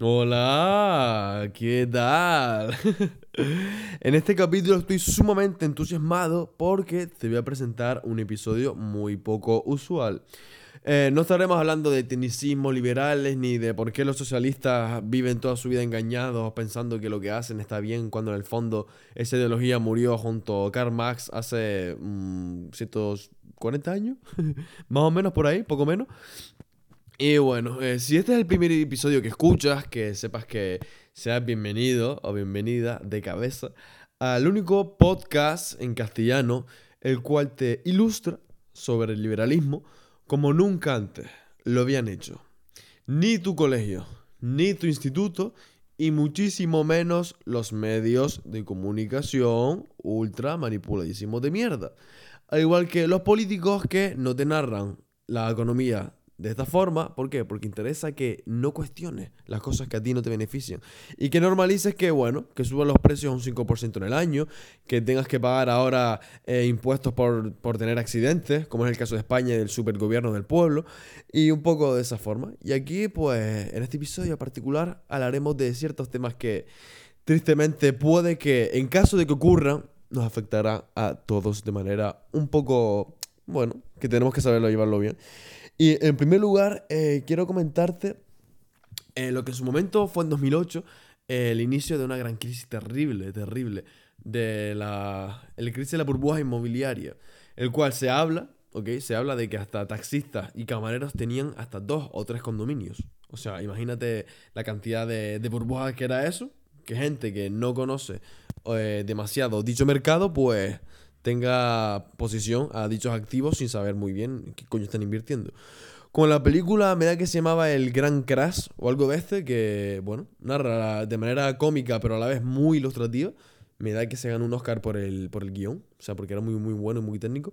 Hola, ¿qué tal? en este capítulo estoy sumamente entusiasmado porque te voy a presentar un episodio muy poco usual. Eh, no estaremos hablando de tecnicismo liberales ni de por qué los socialistas viven toda su vida engañados pensando que lo que hacen está bien cuando en el fondo esa ideología murió junto a Karl Marx hace 140 mm, años, más o menos por ahí, poco menos. Y bueno, eh, si este es el primer episodio que escuchas, que sepas que seas bienvenido o bienvenida de cabeza al único podcast en castellano el cual te ilustra sobre el liberalismo como nunca antes lo habían hecho. Ni tu colegio, ni tu instituto y muchísimo menos los medios de comunicación ultra manipuladísimos de mierda. Al igual que los políticos que no te narran la economía de esta forma, ¿por qué? Porque interesa que no cuestiones las cosas que a ti no te benefician. Y que normalices que, bueno, que suban los precios un 5% en el año, que tengas que pagar ahora eh, impuestos por, por, tener accidentes, como es el caso de España y del supergobierno del pueblo, y un poco de esa forma. Y aquí, pues, en este episodio particular, hablaremos de ciertos temas que, tristemente, puede que, en caso de que ocurran, nos afectará a todos de manera un poco, bueno, que tenemos que saberlo llevarlo bien. Y en primer lugar, eh, quiero comentarte eh, lo que en su momento fue en 2008, eh, el inicio de una gran crisis terrible, terrible, de la el crisis de la burbuja inmobiliaria, el cual se habla, ¿ok? Se habla de que hasta taxistas y camareros tenían hasta dos o tres condominios. O sea, imagínate la cantidad de, de burbujas que era eso, que gente que no conoce demasiado dicho mercado, pues tenga posición a dichos activos sin saber muy bien qué coño están invirtiendo. Con la película, me da que se llamaba El Gran Crash o algo de este, que, bueno, narra de manera cómica, pero a la vez muy ilustrativa. Me da que se ganó un Oscar por el, por el guion, o sea, porque era muy, muy bueno y muy técnico.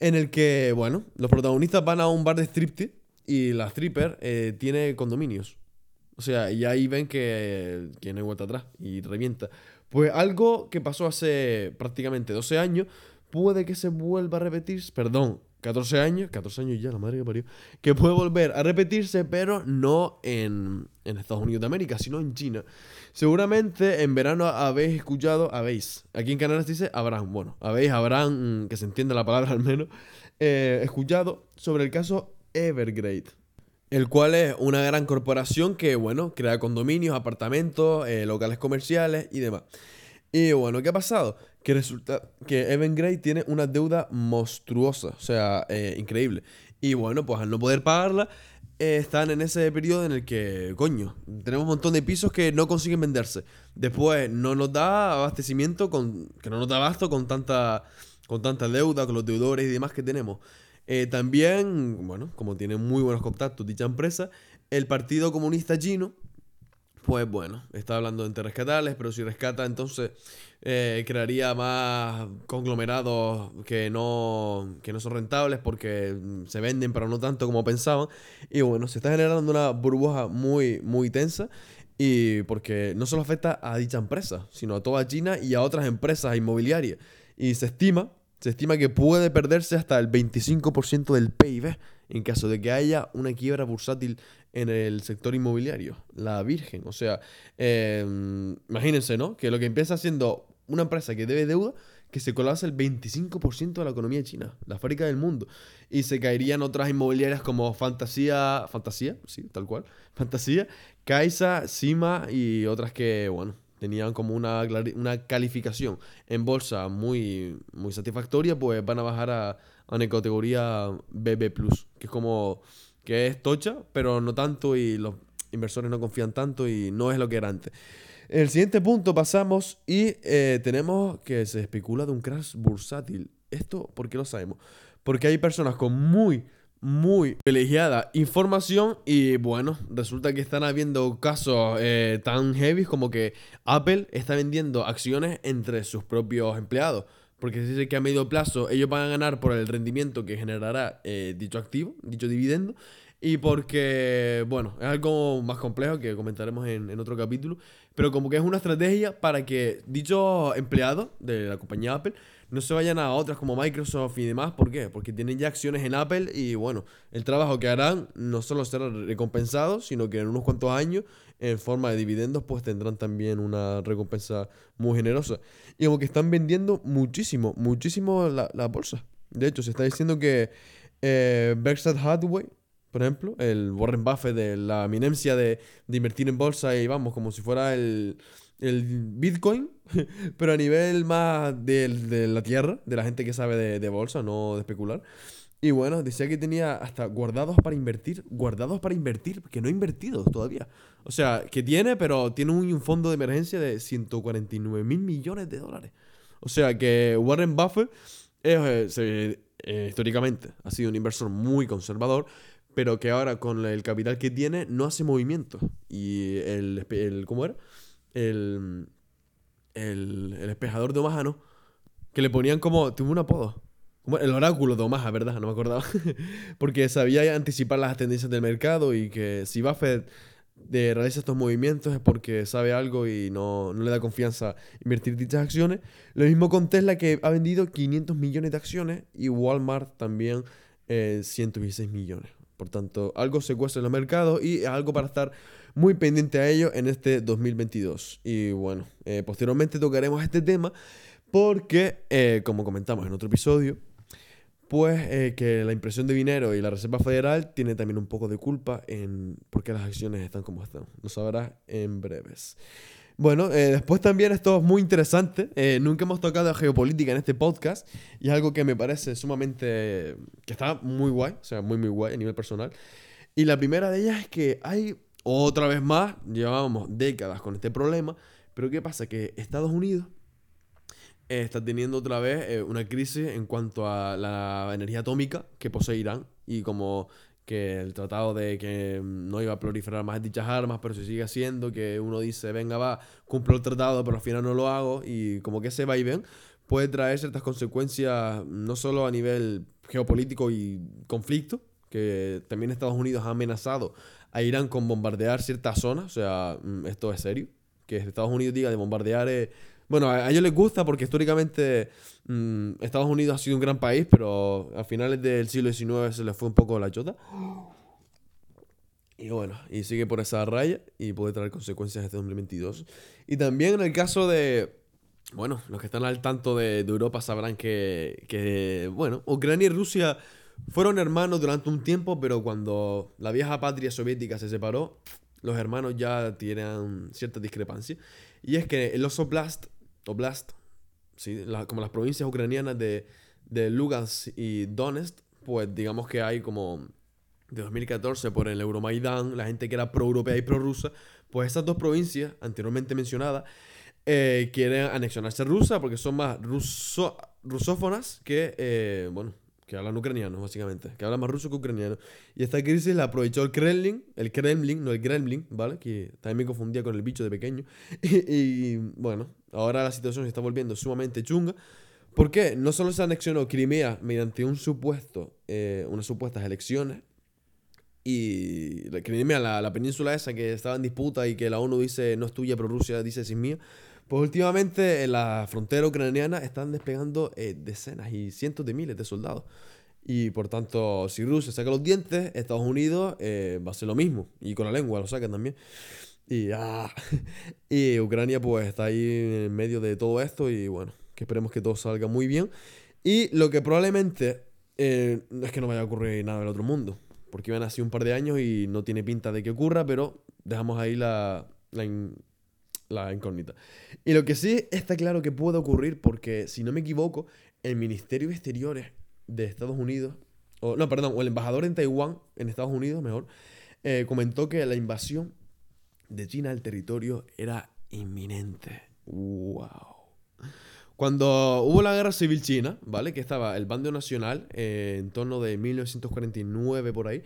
En el que, bueno, los protagonistas van a un bar de striptease y la stripper eh, tiene condominios. O sea, y ahí ven que, que no hay vuelta atrás y revienta. Pues algo que pasó hace prácticamente 12 años, puede que se vuelva a repetir, perdón, 14 años, 14 años ya, la madre que parió, que puede volver a repetirse, pero no en, Estados Unidos de América, sino en China. Seguramente en verano habéis escuchado, habéis, aquí en Canadá se dice habrán, bueno, habéis, habrán, mm, que se entienda la palabra al menos, eh, escuchado sobre el caso Evergrande el cual es una gran corporación que, bueno, crea condominios, apartamentos, eh, locales comerciales y demás. Y bueno, ¿qué ha pasado? Que resulta que Evan Gray tiene una deuda monstruosa, o sea, eh, increíble. Y bueno, pues al no poder pagarla, eh, están en ese periodo en el que, coño, tenemos un montón de pisos que no consiguen venderse. Después no nos da abastecimiento, con, que no nos da abasto con tanta, con tanta deuda, con los deudores y demás que tenemos. Eh, también, bueno, como tiene muy buenos contactos dicha empresa, el Partido Comunista Chino, pues bueno, está hablando de rescatarles, pero si rescata, entonces eh, crearía más conglomerados que no, que no son rentables porque se venden, pero no tanto como pensaban. Y bueno, se está generando una burbuja muy, muy tensa. Y porque no solo afecta a dicha empresa, sino a toda China y a otras empresas inmobiliarias. Y se estima se estima que puede perderse hasta el 25% del PIB en caso de que haya una quiebra bursátil en el sector inmobiliario. La Virgen. O sea, em, imagínense, ¿no? Que lo que empieza siendo una empresa que debe deuda, que se colapsa el 25% de la economía china, la fábrica del mundo. Y se caerían otras inmobiliarias como Fantasía, Fantasía, sí, tal cual, Fantasía, Kaisa, Sima y otras que, bueno, tenían como una, una calificación en bolsa muy, muy satisfactoria, pues van a bajar a, una categoría BB+, que es como que es tocha, pero no tanto y los inversores no confían tanto y no es lo que era antes. El siguiente punto pasamos y eh, tenemos que se especula de un crash bursátil. ¿Esto por qué lo sabemos? Porque hay personas con muy muy privilegiada información y bueno, resulta que están habiendo casos eh, tan heavy como que Apple está vendiendo acciones entre sus propios empleados. Porque se dice que a medio plazo ellos van a ganar por el rendimiento que generará eh, dicho activo, dicho dividendo. Y porque, bueno, es algo más complejo que comentaremos en, en, otro capítulo. Pero como que es una estrategia para que dichos empleados de la compañía Apple no se vayan a otras como Microsoft y demás. ¿Por qué? Porque tienen ya acciones en Apple y bueno, el trabajo que harán no solo será recompensado, sino que en unos cuantos años en forma de dividendos, pues tendrán también una recompensa muy generosa. Y como que están vendiendo muchísimo, muchísimo la, la bolsa. De hecho, se está diciendo que eh, Berkshire Hathaway, por ejemplo, el Warren Buffett de la eminencia de, de invertir en bolsa y vamos, como si fuera el, el Bitcoin, pero a nivel más de, de, la tierra, de la gente que sabe de, de bolsa, no de especular. Y bueno, decía que tenía hasta guardados para invertir, guardados para invertir, que no ha invertido todavía. O sea, que tiene, pero tiene un fondo de emergencia de 149 mil millones de dólares. O sea, que Warren Buffett eh, eh, históricamente ha sido un inversor muy conservador, pero que ahora con el capital que tiene no hace movimientos. Y el, el ¿cómo era? El, el, el espejador de Omaha, ¿no? Que le ponían como, tuvo un apodo el oráculo de Omaha, ¿verdad? No me acordaba. Porque sabía anticipar las tendencias del mercado y que si Buffett de eh, realiza estos movimientos es porque sabe algo y no, no, le da confianza invertir dichas acciones. Lo mismo con Tesla que ha vendido 500 millones de acciones y Walmart también eh, 116 millones. Por tanto, algo se cuesta en los mercados y algo para estar muy pendiente a ello en este 2022. Y bueno, eh, posteriormente tocaremos este tema porque, eh, como comentamos en otro episodio, pues eh, que la impresión de dinero y la Reserva Federal tiene también un poco de culpa en por qué las acciones están como están. Lo sabrás en breves. Bueno, eh, después también esto es muy interesante. Eh, nunca hemos tocado geopolítica en este podcast y es algo que me parece sumamente... que está muy guay, o sea, muy muy guay a nivel personal. Y la primera de ellas es que hay, otra vez más, llevábamos décadas con este problema, pero ¿qué pasa? Que Estados Unidos está teniendo otra vez eh, una crisis en cuanto a la energía atómica que posee Irán y como que el tratado de que no iba a proliferar más dichas armas, pero se sigue haciendo, que uno dice, venga, va, cumplo el tratado, pero al final no lo hago, y como que ese va y ven, puede traer ciertas consecuencias no solo a nivel geopolítico y conflicto, que también Estados Unidos ha amenazado a Irán con bombardear ciertas zonas, o sea, mm, esto es serio, que Estados Unidos diga de bombardear... Eh, bueno, a, ellos les gusta porque históricamente mm, Estados Unidos ha sido un gran país, pero a finales del siglo XIX se les fue un poco la chota. Y bueno, y sigue por esa raya y puede traer consecuencias este 2022. Y también en el caso de, bueno, los que están al tanto de, de Europa sabrán que, que, bueno, Ucrania y Rusia fueron hermanos durante un tiempo, pero cuando la vieja patria soviética se separó, los hermanos ya tienen cierta discrepancia. Y es que el Oblast Oblast, ¿sí? como las provincias ucranianas de, de Lugansk y Donetsk, pues digamos que hay como de 2014 por el Euromaidan, la gente que era pro-europea y pro-rusa, pues esas dos provincias anteriormente mencionadas eh, quieren anexionarse a Rusia porque son más ruso rusófonas que, eh, bueno, que hablan ucraniano, básicamente, que hablan más ruso que ucraniano. Y esta crisis la aprovechó el Kremlin, el Kremlin, no el Kremlin, ¿vale? Que también me confundía con el bicho de pequeño. y, bueno, ahora la situación se está volviendo sumamente chunga. ¿Por qué? No solo se anexionó Crimea mediante un supuesto, eh, unas supuestas elecciones, y Crimea, la, la península esa que estaba en disputa y que la ONU dice no es tuya, pero Rusia dice es mía. Pues últimamente en la frontera ucraniana están despegando eh, decenas y cientos de miles de soldados. Y por tanto, si Rusia saca los dientes, Estados Unidos eh, va a hacer lo mismo. Y con la lengua lo sacan también. Y, ah, y Ucrania pues está ahí en medio de todo esto y bueno, que esperemos que todo salga muy bien. Y lo que probablemente eh, es que no vaya a ocurrir nada en el otro mundo. Porque iban así un par de años y no tiene pinta de que ocurra, pero dejamos ahí la, la incógnita. Y lo que sí está claro que puede ocurrir, porque si no me equivoco, el Ministerio de Exteriores de Estados Unidos, o no, perdón, o el embajador en Taiwán, en Estados Unidos, mejor, eh, comentó que la invasión de China al territorio era inminente. ¡Wow! Cuando hubo la guerra civil china, ¿vale? Que estaba el bando nacional eh, en torno de 1949 por ahí,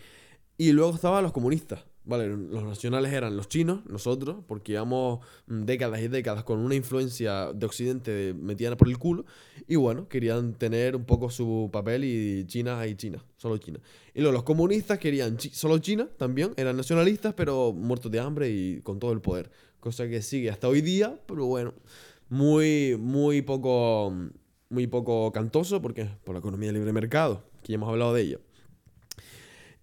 y luego estaban los comunistas, Vale, los nacionales eran los chinos, nosotros, porque llevamos mm, décadas y décadas con una influencia de Occidente metida por el culo. Y bueno, querían tener un poco su papel y China y China, solo China. Y luego los comunistas querían solo China también, eran nacionalistas, pero muertos de hambre y con todo el poder. Cosa que sigue hasta hoy día, pero bueno, muy, muy poco, muy poco cantoso, porque por la economía de libre mercado, que ya hemos hablado de ella.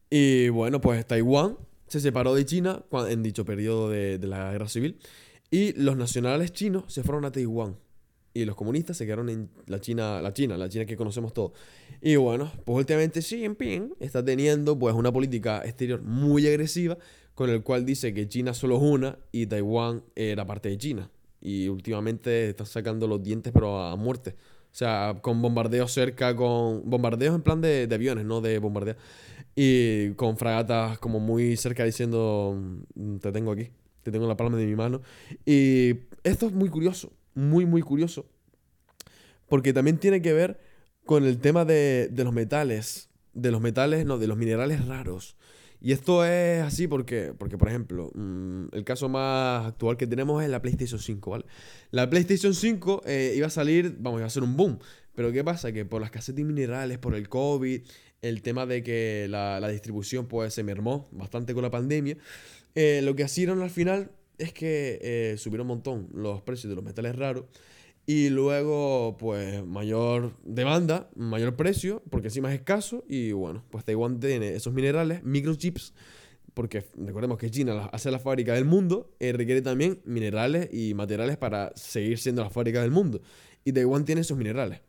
Y bueno, pues Taiwán se separó de China en dicho periodo de, la guerra civil y los nacionales chinos se fueron a Taiwán y los comunistas se quedaron en la China, la China, la China que conocemos todos. Y bueno, pues últimamente Xi Jinping está teniendo pues una política exterior muy agresiva con el cual dice que China solo es una y Taiwán era parte de China. Y últimamente está sacando los dientes pero a muerte. O sea, con bombardeos cerca, con bombardeos en plan de, de aviones, no de bombardeos. Y con fragatas como muy cerca diciendo, mm, te tengo aquí, te tengo en la palma de mi mano. Y esto es muy curioso, muy, muy curioso. Porque también tiene que ver con el tema de, de los metales. De los metales, no, de los minerales raros. Y esto es así porque, porque por ejemplo, mm, el caso más actual que tenemos es la PlayStation 5, ¿vale? La PlayStation 5 eh, iba a salir, vamos, iba a ser un boom. Pero ¿qué pasa? Que por las de minerales, por el COVID, el tema de que la, distribución pues se mermó bastante con la pandemia, eh, lo que hicieron al final es que eh, subieron un montón los precios de los metales raros y luego pues mayor demanda, mayor precio, porque encima es escaso y bueno, pues Taiwán tiene esos minerales, microchips, porque recordemos que China hace la fábrica del mundo, eh, requiere también minerales y materiales para seguir siendo la fábrica del mundo. Y Taiwán tiene esos minerales.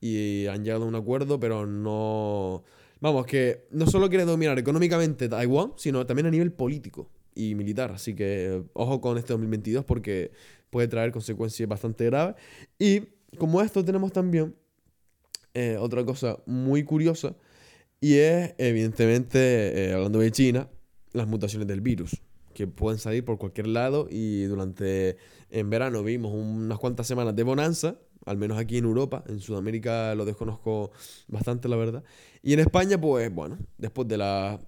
Y han llegado a un acuerdo, pero no Vamos, que no solo quiere dominar económicamente Taiwán, sino también a nivel político y militar. Así que ojo con este 2022 porque puede traer consecuencias bastante graves. Y como esto tenemos también eh, otra cosa muy curiosa y es evidentemente, eh, hablando de China, las mutaciones del virus que pueden salir por cualquier lado y durante en verano vimos unas cuantas semanas de bonanza al menos aquí en Europa, en Sudamérica lo desconozco bastante, la verdad. Y en España, pues bueno, después de la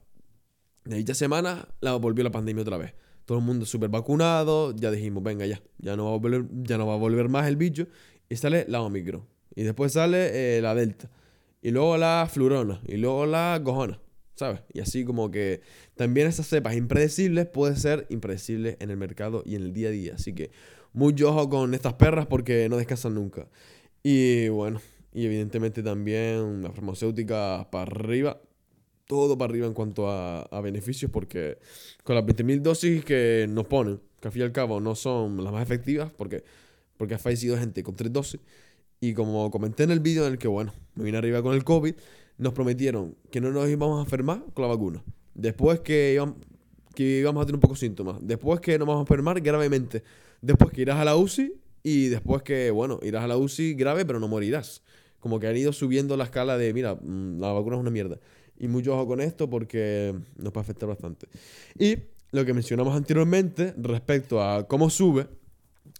de dicha semana, la volvió la pandemia otra vez. Todo el mundo súper vacunado, ya dijimos, venga ya, ya no, va a volver, ya no va a volver más el bicho. Y sale la Omicron. Y después sale eh, la Delta. Y luego la Flurona. Y luego la Gojona. ¿Sabes? Y así como que también esas cepas impredecibles pueden ser impredecibles en el mercado y en el día a día. Así que muy ojo con estas perras porque no descansan nunca. Y bueno, y evidentemente también la farmacéutica para arriba, todo para arriba en cuanto a, beneficios porque con las 20.000 dosis que nos ponen, que al fin y al cabo no son las más efectivas porque, porque ha fallecido gente con tres dosis. Y como comenté en el vídeo en el que, bueno, me vine arriba con el COVID, nos prometieron que no nos íbamos a enfermar con la vacuna. Después que íbamos, que íbamos a tener un poco de síntomas. Después que nos vamos a enfermar gravemente. Después que irás a la UCI y después que, bueno, irás a la UCI grave, pero no morirás. Como que han ido subiendo la escala de, mira, mm, la vacuna es una mierda. Y mucho ojo con esto porque nos puede afectar bastante. Y lo que mencionamos anteriormente respecto a cómo sube,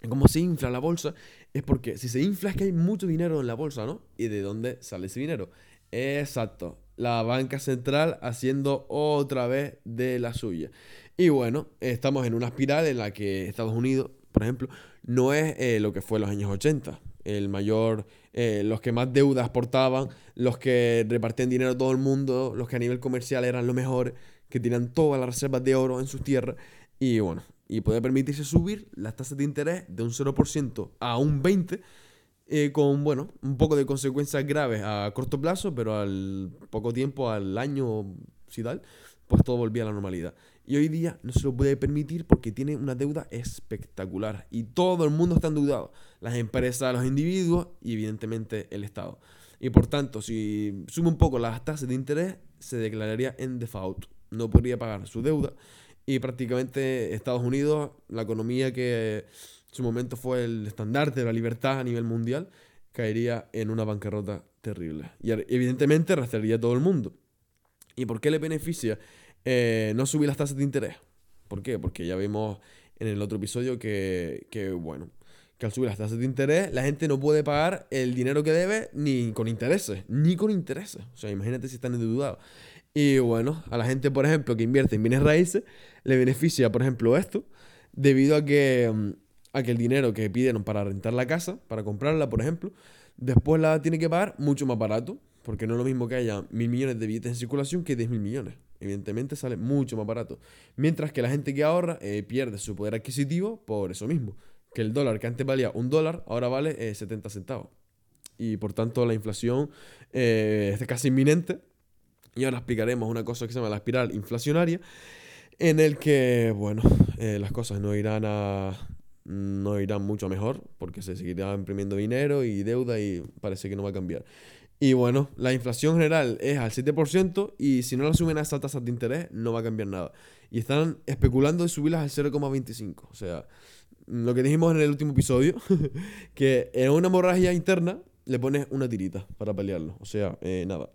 cómo se infla la bolsa, es porque si se infla es que hay mucho dinero en la bolsa, ¿no? ¿Y de dónde sale ese dinero? Exacto, la banca central haciendo otra vez de la suya. Y bueno, estamos en una espiral en la que Estados Unidos por ejemplo, no es eh, lo que fue en los años 80. El mayor, eh, los que más deudas portaban, los que repartían dinero a todo el mundo, los que a nivel comercial eran lo mejor, que tenían todas las reservas de oro en sus tierras. Y bueno, y puede permitirse subir las tasas de interés de un 0% a un 20%, eh, con, bueno, un poco de consecuencias graves a corto plazo, pero al poco tiempo, al año, si tal, pues todo volvía a la normalidad. Y hoy día no se lo puede permitir porque tiene una deuda espectacular. Y todo el mundo está endeudado. Las empresas, los individuos y evidentemente el Estado. Y por tanto, si sube un poco las tasas de interés, se declararía en default. No podría pagar su deuda. Y prácticamente Estados Unidos, la economía que en su momento fue el estandarte de la libertad a nivel mundial, caería en una bancarrota terrible. Y evidentemente arrastraría a todo el mundo. ¿Y por qué le beneficia? Eh, no subir las tasas de interés. ¿Por qué? Porque ya vimos en el otro episodio que, que, bueno, que al subir las tasas de interés, la gente no puede pagar el dinero que debe ni con intereses, ni con intereses. O sea, imagínate si están endeudados. Y bueno, a la gente, por ejemplo, que invierte en bienes raíces, le beneficia, por ejemplo, esto, debido a que, mm, a que el dinero que pidieron para rentar la casa, para comprarla, por ejemplo, después la tiene que pagar mucho más barato, porque no es lo mismo que haya mil millones de billetes en circulación que diez mil millones evidentemente sale mucho más barato. Mientras que la gente que ahorra eh, pierde su poder adquisitivo por eso mismo. Que el dólar que antes valía un dólar, ahora vale 70 eh, centavos. Y por tanto la inflación eh, es casi inminente. Y ahora explicaremos una cosa que se llama la espiral inflacionaria. en el que, bueno, eh, las cosas no irán a no irán mucho mejor porque se seguirá imprimiendo dinero y deuda y parece que no va a cambiar. Y bueno, la inflación general es al 7% y si no la suben a esas tasas de interés no va a cambiar nada. Y están especulando de subirlas al 0,25. O sea, lo que dijimos en el último episodio, que en una hemorragia interna le pones una tirita para paliarlo. O sea, eh, nada.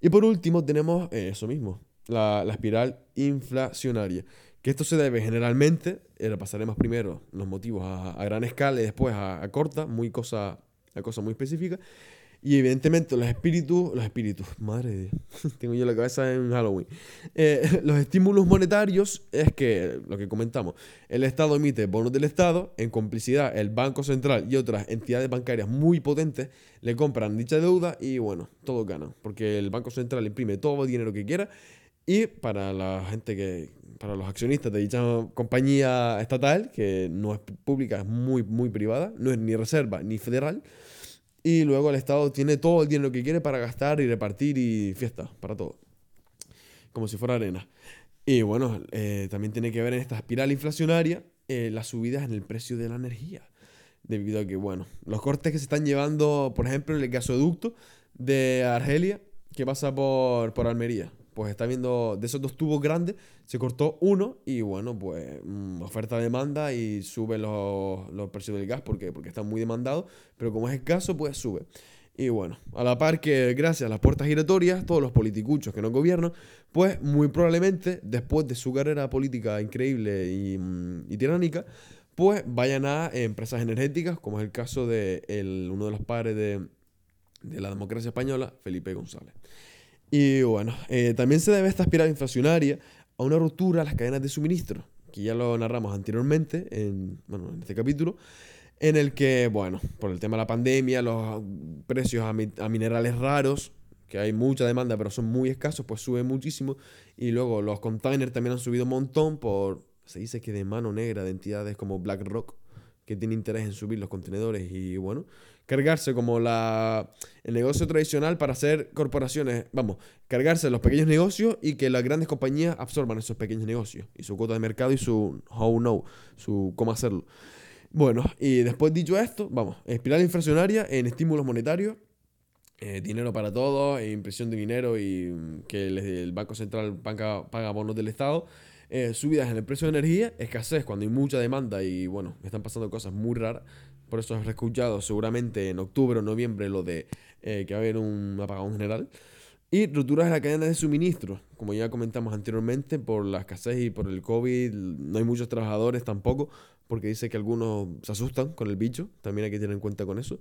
Y por último tenemos eh, eso mismo, la, espiral inflacionaria. Que esto se debe generalmente, eh, pasaremos primero los motivos a, gran escala y después a, a corta, muy cosa, a cosa muy específica. Y evidentemente los espíritus, los espíritus, madre de Dios, tengo yo la cabeza en Halloween. Eh, los estímulos monetarios es que, lo que comentamos, el Estado emite bonos del Estado, en complicidad el Banco Central y otras entidades bancarias muy potentes le compran dicha deuda y bueno, todos ganan, porque el Banco Central imprime todo el dinero que quiera y para la gente que, para los accionistas de dicha compañía estatal, que no es pública, es muy, muy privada, no es ni reserva ni federal, y luego el Estado tiene todo el dinero que quiere para gastar y repartir y fiesta, para todo. Como si fuera arena. Y bueno, eh, también tiene que ver en esta espiral inflacionaria eh, las subidas en el precio de la energía. Debido a que, bueno, los cortes que se están llevando, por ejemplo, en el gasoducto de Argelia, que pasa por, por Almería pues está viendo de esos dos tubos grandes, se cortó uno y bueno, pues mm, oferta-demanda y sube los, los, precios del gas porque, porque está muy demandado, pero como es escaso, pues sube. Y bueno, a la par que gracias a las puertas giratorias, todos los politicuchos que no gobiernan, pues muy probablemente después de su carrera política increíble y, mm, y tiránica, pues vayan a empresas energéticas, como es el caso de el, uno de los padres de, de la democracia española, Felipe González. Y bueno, eh, también se debe esta espiral inflacionaria a una ruptura a las cadenas de suministro, que ya lo narramos anteriormente en, bueno, en este capítulo, en el que, bueno, por el tema de la pandemia, los precios a, a minerales raros, que hay mucha demanda pero son muy escasos, pues suben muchísimo. Y luego los containers también han subido un montón por, se dice que de mano negra de entidades como BlackRock, que tiene interés en subir los contenedores y bueno, cargarse como la, el negocio tradicional para hacer corporaciones, vamos, cargarse los pequeños negocios y que las grandes compañías absorban esos pequeños negocios y su cuota de mercado y su how know, su cómo hacerlo. Bueno, y después dicho esto, vamos, espiral inflacionaria en estímulos monetarios, eh, dinero para todos, impresión de dinero y mm, que el, Banco Central paga, paga bonos del Estado. Eh, subidas en el precio de energía, escasez cuando hay mucha demanda y bueno, están pasando cosas muy raras. Por eso has escuchado seguramente en octubre o noviembre lo de eh, que va a haber un apagón general. Y rupturas en la cadena de suministro. Como ya comentamos anteriormente, por la escasez y por el COVID, no hay muchos trabajadores tampoco, porque dice que algunos se asustan con el bicho. También hay que tener en cuenta con eso.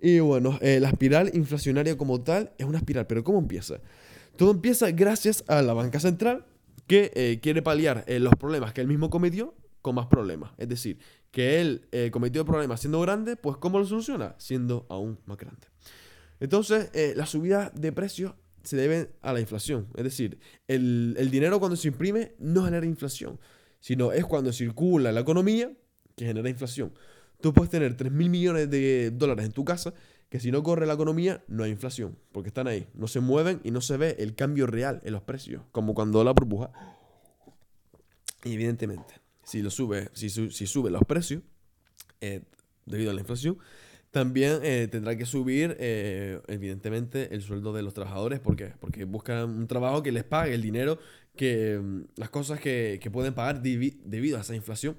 Y bueno, eh, la espiral inflacionaria como tal es una espiral, pero ¿cómo empieza? Todo empieza gracias a la banca central que eh, quiere paliar los problemas que él mismo cometió con más problemas. Es decir, que él eh, cometió problemas siendo grande, pues ¿cómo lo soluciona? Siendo aún más grande. Entonces, eh, la subida de precios se debe a la inflación. Es decir, el, dinero cuando se imprime no genera inflación, sino es cuando circula la economía que genera inflación. Tú puedes tener 3 mil millones de dólares en tu casa, que si no corre la economía, no hay inflación, porque están ahí, no se mueven y no se ve el cambio real en los precios, como cuando la burbuja. Evidentemente, si, lo sube, si, si sube los precios eh, debido a la inflación, también eh, tendrá que subir, eh, evidentemente, el sueldo de los trabajadores. ¿Por qué? Porque buscan un trabajo que les pague el dinero, que mm, las cosas que, que pueden pagar debido a esa inflación.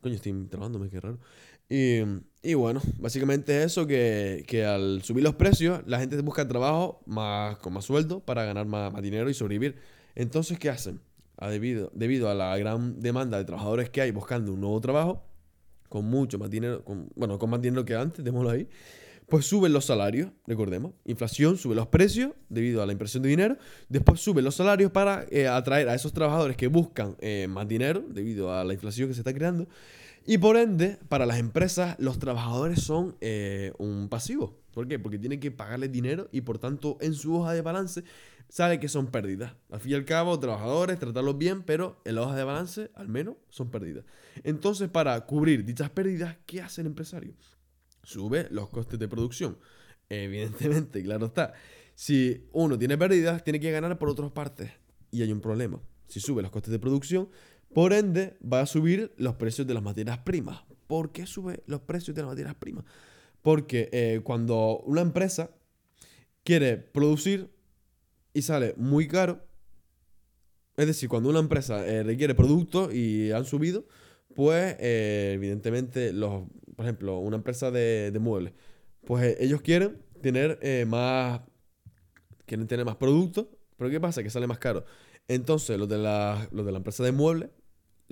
Coño, estoy trabajando, qué raro. Y, y, bueno, básicamente eso, que, que, al subir los precios, la gente busca trabajo más, con más sueldo para ganar más, más dinero y sobrevivir. Entonces, ¿qué hacen? debido, debido a la gran demanda de trabajadores que hay buscando un nuevo trabajo, con mucho más dinero, con, bueno, con más dinero que antes, démoslo ahí, pues suben los salarios, recordemos. Inflación sube los precios debido a la impresión de dinero. Después suben los salarios para eh, atraer a esos trabajadores que buscan eh, más dinero debido a la inflación que se está creando. Y por ende, para las empresas, los trabajadores son eh, un pasivo. ¿Por qué? Porque tienen que pagarles dinero y por tanto en su hoja de balance sale que son pérdidas. Al fin y al cabo, trabajadores, tratarlos bien, pero en la hoja de balance al menos son pérdidas. Entonces, para cubrir dichas pérdidas, ¿qué hace el empresario? Sube los costes de producción. Evidentemente, claro está. Si uno tiene pérdidas, tiene que ganar por otras partes. Y hay un problema. si sube los costes de producción, por ende va a subir los precios de las materias primas. ¿Por qué sube los precios de las materias primas? Porque eh, cuando una empresa quiere producir y sale muy caro, es decir, cuando una empresa eh, requiere productos y han subido, pues eh, evidentemente, los, por ejemplo, una empresa de, muebles, pues ellos quieren tener más, quieren tener más productos, pero ¿qué pasa? Que sale más caro. Entonces, los de la, los de la empresa de muebles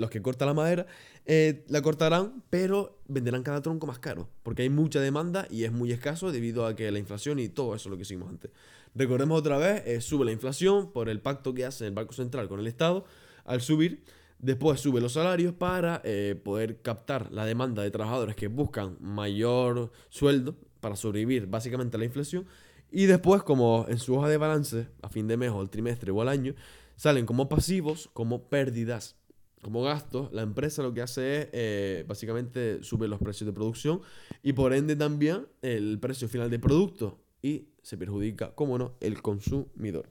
los que cortan la madera, eh, la cortarán, pero venderán cada tronco más caro, porque hay mucha demanda y es muy escaso debido a que la inflación y todo eso lo que hicimos antes. Recordemos otra vez, eh, sube la inflación por el pacto que hace el Banco Central con el Estado, al subir, después sube los salarios para eh, poder captar la demanda de trabajadores que buscan mayor sueldo para sobrevivir básicamente a la inflación, y después como en su hoja de balance, a fin de mes o al trimestre o al año, salen como pasivos, como pérdidas como gasto, la empresa lo que hace es eh, básicamente sube los precios de producción y por ende también el precio final del producto y se perjudica, como no, el consumidor.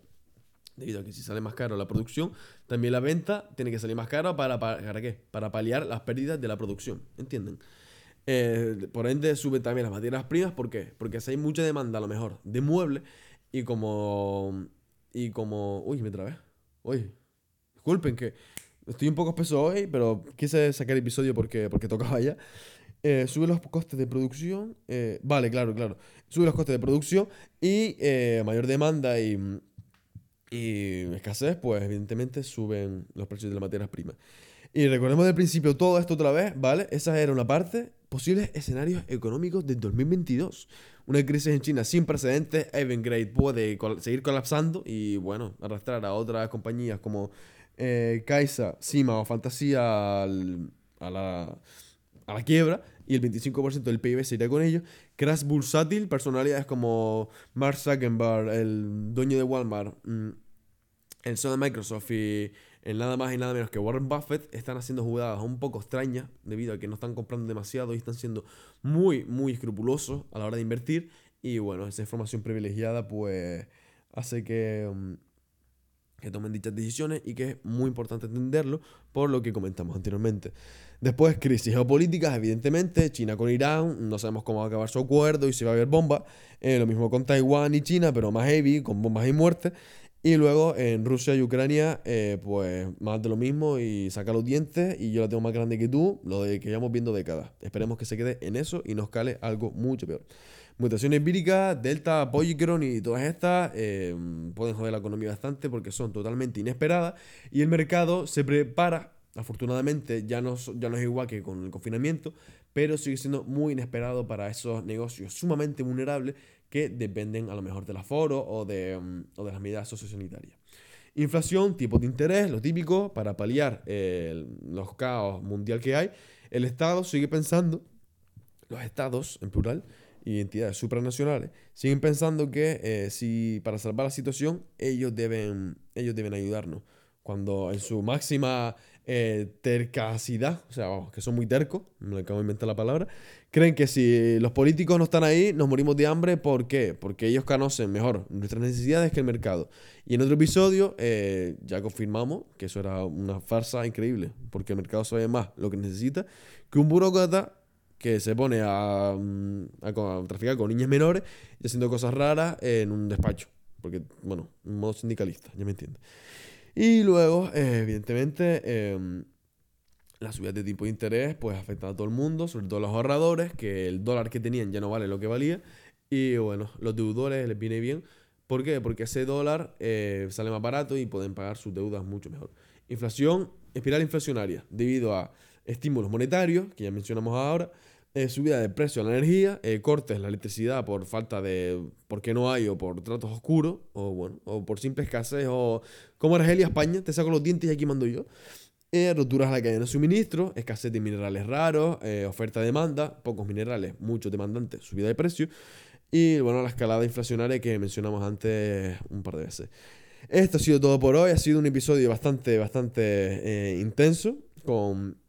Debido a que si sale más caro la producción, también la venta tiene que salir más cara para, para, qué? Para paliar las pérdidas de la producción, ¿entienden? Eh, por ende sube también las materias primas, ¿por qué? Porque si hay mucha demanda a lo mejor de muebles y como... Y como... Uy, me trabé. Uy, disculpen que Estoy un poco espeso hoy, pero quise sacar el episodio porque, porque tocaba ya. Eh, sube los costes de producción. Eh, vale, claro, claro. Sube los costes de producción y eh, mayor demanda y, y escasez, pues evidentemente suben los precios de las materias primas. Y recordemos del principio todo esto otra vez, ¿vale? Esa era una parte. Posibles escenarios económicos del 2022. Una crisis en China sin precedentes. Eventgrade puede seguir colapsando y, bueno, arrastrar a otras compañías como eh, Kaisa, Sima o Fantasía a, la, a la quiebra y el 25% del PIB se irá con ellos. Crash bursátil, personalidades como Mark Zuckerberg, el dueño de Walmart, mm, el CEO de Microsoft y el nada más y nada menos que Warren Buffett están haciendo jugadas un poco extrañas debido a que no están comprando demasiado y están siendo muy, muy escrupulosos a la hora de invertir. Y bueno, esa información privilegiada pues hace que... Mm, que tomen dichas decisiones y que es muy importante entenderlo por lo que comentamos anteriormente. Después, crisis geopolíticas, evidentemente, China con Irán, no sabemos cómo va a acabar su acuerdo y si va a haber bombas. Eh, lo mismo con Taiwán y China, pero más heavy, con bombas y muertes. Y luego en Rusia y Ucrania, eh, pues más de lo mismo y saca los dientes y yo la tengo más grande que tú, lo de que llevamos viendo décadas. Esperemos que se quede en eso y nos cale algo mucho peor. Mutaciones víricas, Delta, Polycron y todas estas eh, pueden joder la economía bastante porque son totalmente inesperadas y el mercado se prepara, afortunadamente ya no, ya no es igual que con el confinamiento, pero sigue siendo muy inesperado para esos negocios sumamente vulnerables que dependen a lo mejor del aforo o de, mm, o de las medidas sociosanitarias. Inflación, tipo de interés, lo típico, para paliar los caos mundial que hay, el Estado sigue pensando, los estados en plural, y entidades supranacionales siguen pensando que eh, si para salvar la situación ellos deben, ellos deben ayudarnos. Cuando en su máxima eh, tercacidad, o sea, vamos, que son muy tercos, me acabo de inventar la palabra, creen que si los políticos no están ahí, nos morimos de hambre. ¿Por qué? Porque ellos conocen mejor nuestras necesidades que el mercado. Y en otro episodio eh, ya confirmamos que eso era una farsa increíble, porque el mercado sabe más lo que necesita que un burócrata que se pone a, mm, a, traficar con niñas menores y haciendo cosas raras en un despacho. Porque, bueno, un modo sindicalista, ya me entiendes. Y luego, eh, evidentemente, em, la subida de tipo de interés pues afecta a todo el mundo, sobre todo a los ahorradores, que el dólar que tenían ya no vale lo que valía. Y bueno, los deudores les viene bien. ¿Por qué? Porque ese dólar eh, sale más barato y pueden pagar sus deudas mucho mejor. Inflación, espiral inflacionaria, debido a estímulos monetarios, que ya mencionamos ahora, eh, subida de precio a la energía, eh, cortes la electricidad por falta de. porque no hay, o por tratos oscuros, o bueno, o por simple escasez, o como Argelia, España, te saco los dientes y aquí mando yo. Eh, roturas a la cadena de suministro, escasez de minerales raros, eh, oferta-demanda, pocos minerales, muchos demandantes, subida de precio. Y bueno, la escalada inflacionaria que mencionamos antes un par de veces. Esto ha sido todo por hoy. Ha sido un episodio bastante, bastante intenso. Con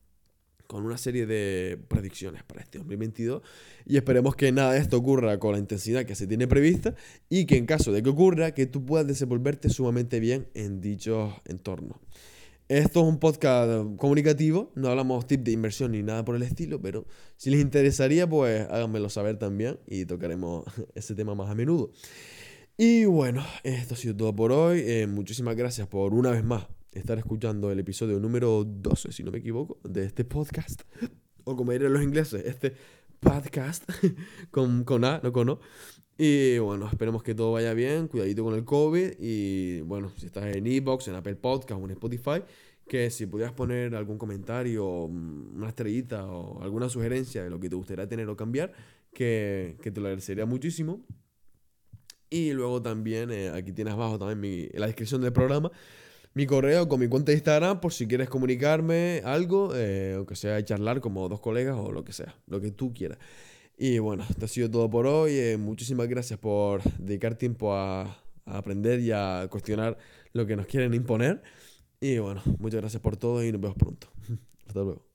con una serie de predicciones para este 2022 y esperemos que nada de esto ocurra con la intensidad que se tiene prevista y que en caso de que ocurra, que tú puedas desenvolverte sumamente bien en dichos entornos. Esto es un podcast comunicativo, no hablamos tips de inversión ni nada por el estilo, pero si les interesaría, pues háganmelo saber también y tocaremos ese tema más a menudo. Y bueno, esto ha sido todo por hoy. Eh, muchísimas gracias por una vez más estar escuchando el episodio número 12, si no me equivoco, de este podcast. O como dirían los ingleses, este podcast con, con A, no con O. Y bueno, esperemos que todo vaya bien, cuidadito con el COVID. Y bueno, si estás en Ebox, en Apple Podcast o en Spotify, que si pudieras poner algún comentario, mm, una estrellita o alguna sugerencia de lo que te gustaría tener o cambiar, que, que te lo agradecería muchísimo. Y luego también, eh, aquí tienes abajo también la descripción del programa, mi correo con mi cuenta de Instagram por si quieres comunicarme algo, eh, o que sea charlar como dos colegas o lo que sea, lo que tú quieras. Y bueno, esto ha sido todo por hoy. Eh, muchísimas gracias por dedicar tiempo a, a, aprender y a cuestionar lo que nos quieren imponer. Y bueno, muchas gracias por todo y nos vemos pronto. Hasta luego.